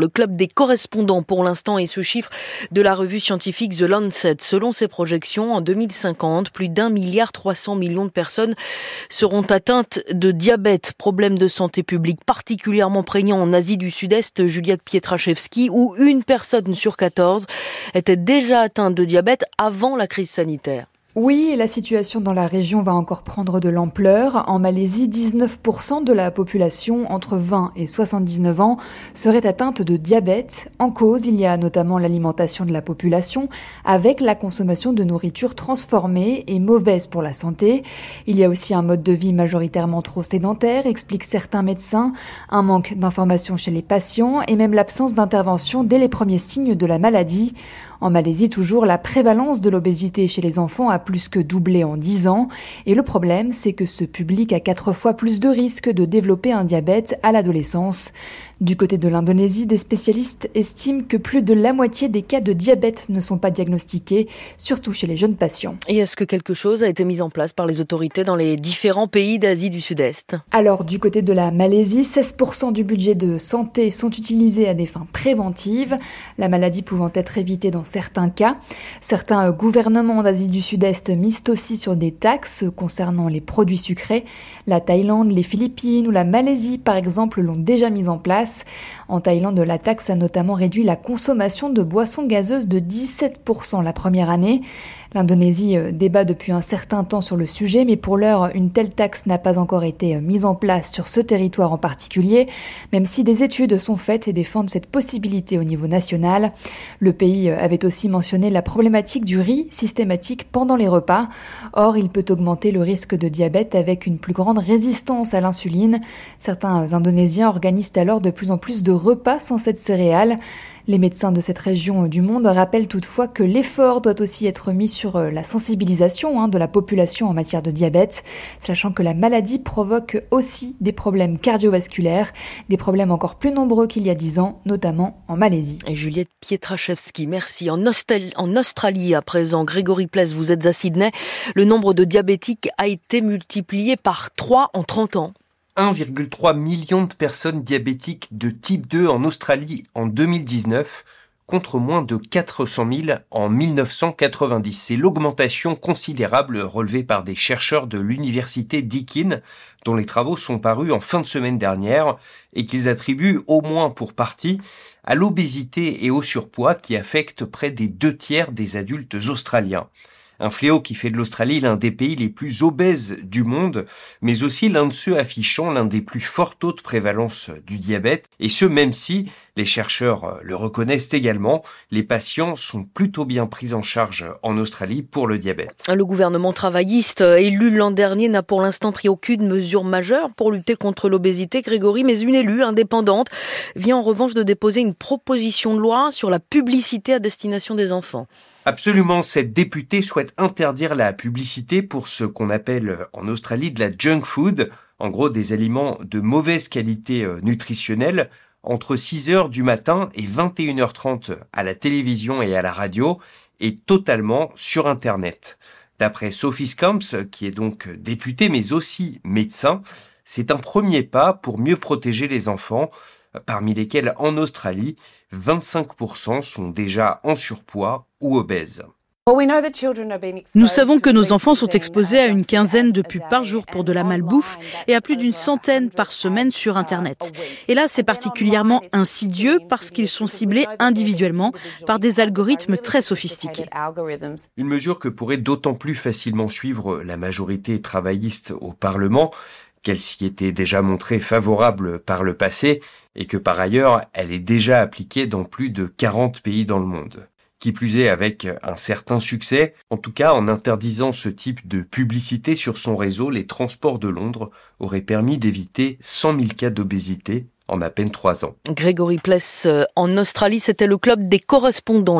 Le club des correspondants pour l'instant est ce chiffre de la revue scientifique The Lancet. Selon ses projections, en 2050, plus d'un milliard 300 millions de personnes seront atteintes de diabète, problème de santé publique particulièrement prégnant en Asie du Sud-Est, Juliette Pietraszewski, où une personne sur 14 était déjà atteinte de diabète avant la crise sanitaire. Oui, la situation dans la région va encore prendre de l'ampleur. En Malaisie, 19% de la population entre 20 et 79 ans serait atteinte de diabète. En cause, il y a notamment l'alimentation de la population avec la consommation de nourriture transformée et mauvaise pour la santé. Il y a aussi un mode de vie majoritairement trop sédentaire, expliquent certains médecins, un manque d'informations chez les patients et même l'absence d'intervention dès les premiers signes de la maladie. En Malaisie, toujours, la prévalence de l'obésité chez les enfants a plus que doublé en 10 ans. Et le problème, c'est que ce public a quatre fois plus de risques de développer un diabète à l'adolescence. Du côté de l'Indonésie, des spécialistes estiment que plus de la moitié des cas de diabète ne sont pas diagnostiqués, surtout chez les jeunes patients. Et est-ce que quelque chose a été mis en place par les autorités dans les différents pays d'Asie du Sud-Est? Alors, du côté de la Malaisie, 16% du budget de santé sont utilisés à des fins préventives, la maladie pouvant être évitée dans certains cas. Certains gouvernements d'Asie du Sud-Est misent aussi sur des taxes concernant les produits sucrés. La Thaïlande, les Philippines ou la Malaisie, par exemple, l'ont déjà mis en place. En Thaïlande, la taxe a notamment réduit la consommation de boissons gazeuses de 17% la première année. L'Indonésie euh, débat depuis un certain temps sur le sujet, mais pour l'heure, une telle taxe n'a pas encore été euh, mise en place sur ce territoire en particulier, même si des études sont faites et défendent cette possibilité au niveau national. Le pays euh, avait aussi mentionné la problématique du riz systématique pendant les repas. Or, il peut augmenter le risque de diabète avec une plus grande résistance à l'insuline. Certains Indonésiens organisent alors de plus en plus de repas sans cette céréale. Les médecins de cette région du monde rappellent toutefois que l'effort doit aussi être mis sur euh, la sensibilisation hein, de la population en matière de diabète, sachant que la maladie provoque aussi des problèmes cardiovasculaires, des problèmes encore plus nombreux qu'il y a dix ans, notamment en Malaisie. Et Juliette Pietraszewski, merci. En, Australie, à présent, Grégory Pless, vous êtes à Sydney. Le nombre de diabétiques a été multiplié par 3 en 30 ans. 1,3 million de personnes diabétiques de type 2 en Australie en 2019 contre moins de 400 000 en 1990. C'est l'augmentation considérable relevée par des chercheurs de l'université Deakin, dont les travaux sont parus en fin de semaine dernière et qu'ils attribuent au moins pour partie à l'obésité et au surpoids qui affectent près des deux tiers des adultes australiens. Un fléau qui fait de l'Australie l'un des pays les plus obèses du monde, mais aussi l'un de ceux affichant l'un des plus forts taux de prévalence du diabète, et ce même si, les chercheurs le reconnaissent également, les patients sont plutôt bien pris en charge en Australie pour le diabète. Le gouvernement travailliste élu l'an dernier n'a pour l'instant pris aucune mesure majeure pour lutter contre l'obésité, Grégory, mais une élue indépendante vient en revanche de déposer une proposition de loi sur la publicité à destination des enfants. Absolument, cette députée souhaite interdire la publicité pour ce qu'on appelle en Australie de la junk food, en gros des aliments de mauvaise qualité euh, nutritionnelle, entre 6 heures du matin et 21h30 à la télévision et à la radio, et totalement sur Internet. D'après Sophie Scamps, qui est donc députée mais aussi médecin, c'est un premier pas pour mieux protéger les enfants parmi lesquels en Australie, 25% sont déjà en surpoids ou obèses. Nous savons que nos enfants sont exposés à une quinzaine de pubs par jour pour de la malbouffe et à plus d'une centaine par semaine sur Internet. Et là, c'est particulièrement insidieux parce qu'ils sont ciblés individuellement par des algorithmes très sophistiqués. Une mesure que pourrait d'autant plus facilement suivre la majorité travailliste au Parlement qu'elle s'y était déjà montrée favorable par le passé et que par ailleurs elle est déjà appliquée dans plus de 40 pays dans le monde. Qui plus est avec un certain succès, en tout cas en interdisant ce type de publicité sur son réseau, les transports de Londres auraient permis d'éviter 100 000 cas d'obésité en à peine trois ans. Grégory Pless, euh, en Australie, c'était le club des correspondants.